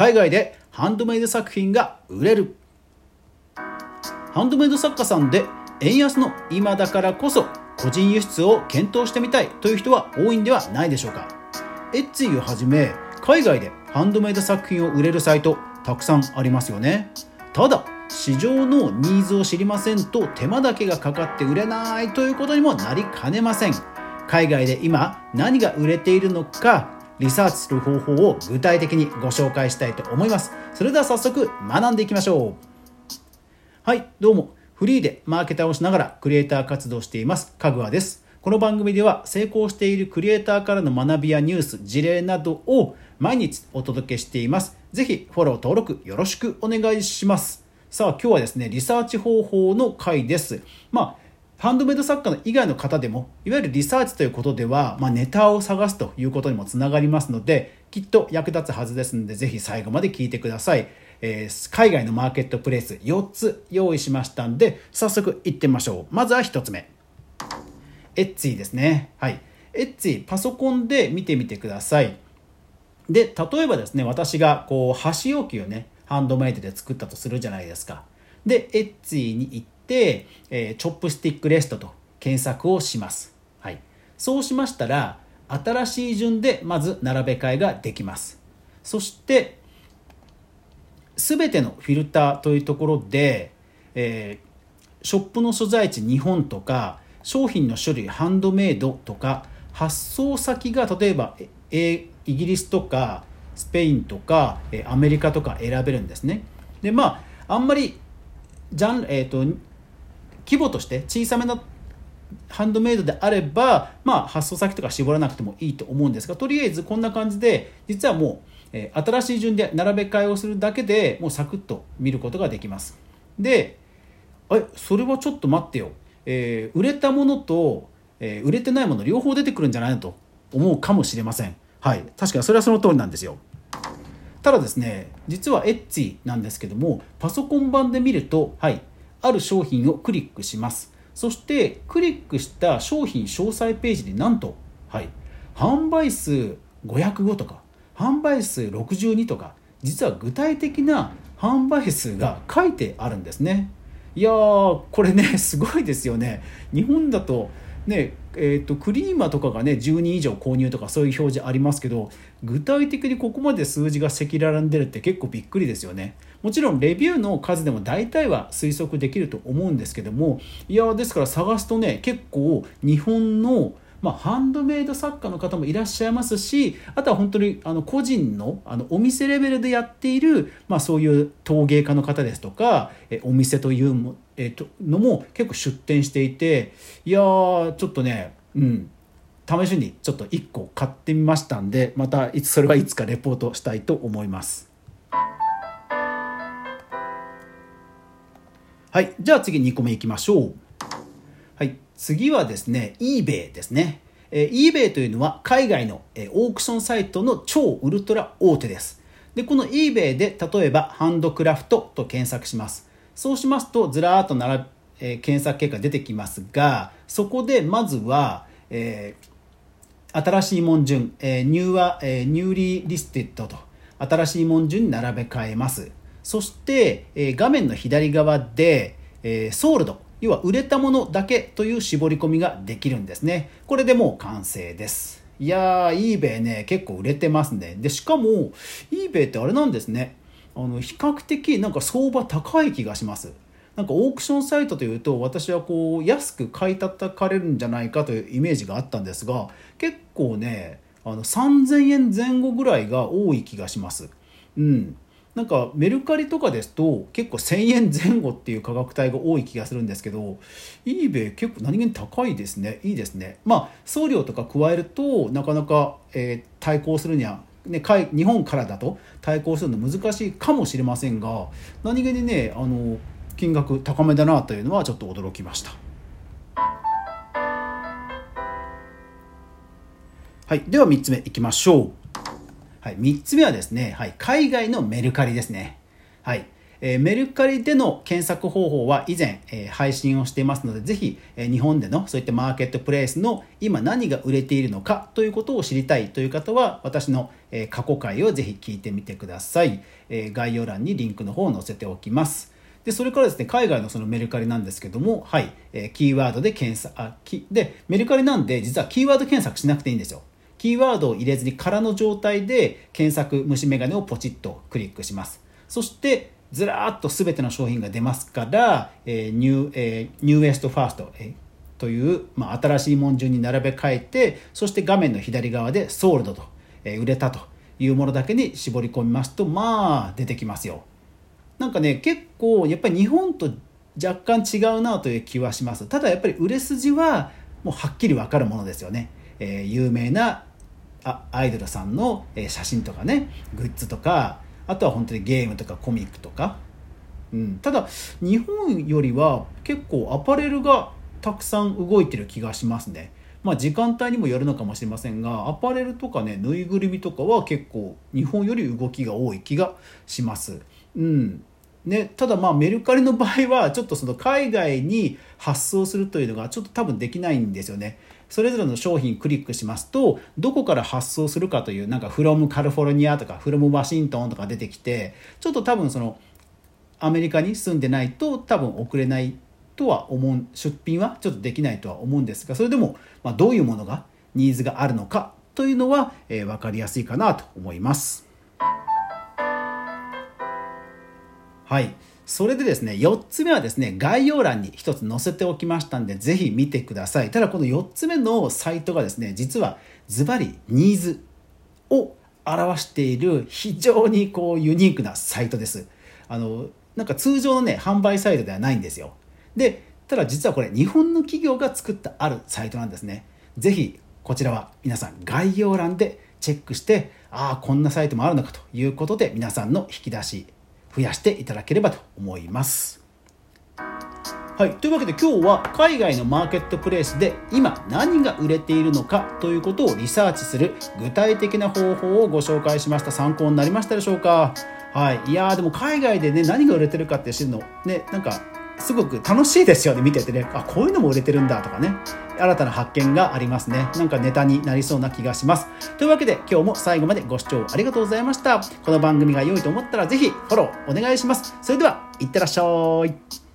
海外でハンドメイド作品が売れる。ハンドメイド作家さんで円安の今だからこそ個人輸出を検討してみたいという人は多いんではないでしょうか。エッツィをはじめ海外でハンドメイド作品を売れるサイトたくさんありますよね。ただ市場のニーズを知りませんと手間だけがかかって売れないということにもなりかねません。海外で今何が売れているのかリサーチする方法を具体的にご紹介したいと思います。それでは早速学んでいきましょう。はいどうも。フリーでマーケターをしながらクリエイター活動しています。かぐわです。この番組では成功しているクリエイターからの学びやニュース事例などを毎日お届けしています。ぜひフォロー登録よろしくお願いします。さあ今日はですねリサーチ方法の回です。まあハンドメイド作家の以外の方でもいわゆるリサーチということでは、まあ、ネタを探すということにもつながりますのできっと役立つはずですのでぜひ最後まで聞いてください、えー、海外のマーケットプレイス4つ用意しましたんで早速いってみましょう。まずは1つ目。 Etsy ですね。はい。 Etsy パソコンで見てみてください。で例えばですね私がこう箸置きをねハンドメイドで作ったとするじゃないですか。で Etsy に行って、えー、 chopstick rest と検索をします、はい、そうしましたら新しい順でまず並べ替えができます。そして全てのフィルターというところで、えー、ショップの所在地日本とか商品の種類ハンドメイドとか発送先が例えば、えイギリスとかスペインとかアメリカとか選べるんですね。でまああんまりジャン、えーと、規模として小さめのハンドメイドであれば、まあ、発送先とか絞らなくてもいいと思うんですがとりあえずこんな感じで実はもう、えー、新しい順で並べ替えをするだけでもうサクッと見ることができます。でえそれはちょっと待ってよ、えー、売れたものと、えー、売れてないもの両方出てくるんじゃないのと思うかもしれません。はい。確かにそれはその通りなんですよ。ただですね実はエッチなんですけどもパソコン版で見るとはい。ある商品をクリックします。そしてクリックした商品詳細ページになんとはい販売数505とか販売数62とか実は具体的な販売数が書いてあるんですね。いやーこれねすごいですよね。日本だとねえーと、クリーマとかがね10人以上購入とかそういう表示ありますけど具体的にここまで数字が赤裸々に出るって結構びっくりですよね。もちろんレビューの数でも大体は推測できると思うんですけどもいやですから探すとね結構日本のまあ、ハンドメイド作家の方もいらっしゃいますしあとは本当にあの個人のあのお店レベルでやっている、まあ、そういう陶芸家の方ですとかえお店というも、えー、とのも結構出店していていやーちょっとねうん。試しにちょっと1個買ってみましたんでまたいつそれはいつかレポートしたいと思います。はい。じゃあ次2個目いきましょう。はい。次はですね eBay ですね。えー、eBay というのは海外の、えー、オークションサイトの超ウルトラ大手です。でこの eBay で例えばハンドクラフトと検索します。そうしますとずらーっと並えー、検索結果出てきますがそこでまずは、えー、新しいもん順、えー、 new は、えー、 newly listed と新しいもん順に並べ替えます。そして、えー、画面の左側で、えー、 sold 要は売れたものだけという絞り込みができるんですね。これでもう完成です。いやー eBay ね結構売れてますね。でしかも eBay ってあれなんですね。あの比較的なんか相場高い気がします。なんかオークションサイトというと私はこう安く買い叩かれるんじゃないかというイメージがあったんですが結構ねあの3000円前後ぐらいが多い気がします。うん、なんかメルカリとかですと結構1000円前後っていう価格帯が多い気がするんですけど eBay 結構何気に高いですね。いいですね。まあ送料とか加えるとなかなか、えー、対抗するにはね、日本からだと対抗するの難しいかもしれませんが何気にねあの金額高めだなというのはちょっと驚きました。はい。では3つ目いきましょう。はい、3つ目はですね、はい、海外のメルカリですね。はいえメルカリでの検索方法は以前、え配信をしていますので、ぜひ、え日本でのそういったマーケットプレイスの今何が売れているのかということを知りたいという方は、私の、え過去回をぜひ聞いてみてください。え概要欄にリンクの方を載せておきます。でそれからですね海外のそのメルカリなんですけども、はいえ、キーワードで検索あきでメルカリなんで実はキーワード検索しなくていいんですよキーワードを入れずに空の状態で検索虫眼鏡をポチッとクリックします。そしてずらーっと全ての商品が出ますから、えー、 new、えー、 newest first、え、という、まあ、新しいもん順に並べ替えてそして画面の左側で sold と、えー、売れたというものだけに絞り込みますとまあ出てきますよ。なんかね結構やっぱり日本と若干違うなという気はします。ただやっぱり売れ筋はもうはっきり分かるものですよね、えー、有名なあアイドルさんの写真とかねグッズとかあとは本当にゲームとかコミックとか、うん、ただ日本よりは結構アパレルがたくさん動いてる気がしますね。まあ時間帯にもよるのかもしれませんがアパレルとかねぬいぐるみとかは結構日本より動きが多い気がします。うん。ね、ただまあメルカリの場合はちょっとその海外に発送するというのがちょっと多分できないんですよね。それぞれの商品クリックしますとどこから発送するかというなんか from カリフォルニアとか from ワシントンとか出てきてちょっと多分そのアメリカに住んでないと多分送れないとは思う出品はちょっとできないとは思うんですがそれでもまどういうものがニーズがあるのかというのは、えー、分かりやすいかなと思います。はい。それでですね、4つ目はですね、概要欄に1つ載せておきましたんで、ぜひ見てください。ただこの4つ目のサイトがですね、実はズバリニーズを表している非常にこうユニークなサイトです。あの、なんか通常のね、販売サイトではないんですよ。で、ただ実はこれ日本の企業が作ったあるサイトなんですね。ぜひこちらは皆さん概要欄でチェックして、ああ、こんなサイトもあるのかということで皆さんの引き出し増やしていただければと思います。はい、というわけで今日は海外のマーケットプレイスで今何が売れているのかということをリサーチする具体的な方法をご紹介しました。参考になりましたでしょうか？はい。いやーでも海外でね何が売れてるかって知るのねなんかすごく楽しいですよね見ててね。あこういうのも売れてるんだとかね。新たな発見がありますね。なんかネタになりそうな気がします。というわけで今日も最後までご視聴ありがとうございました。この番組が良いと思ったら是非フォローお願いします。それではいってらっしゃい。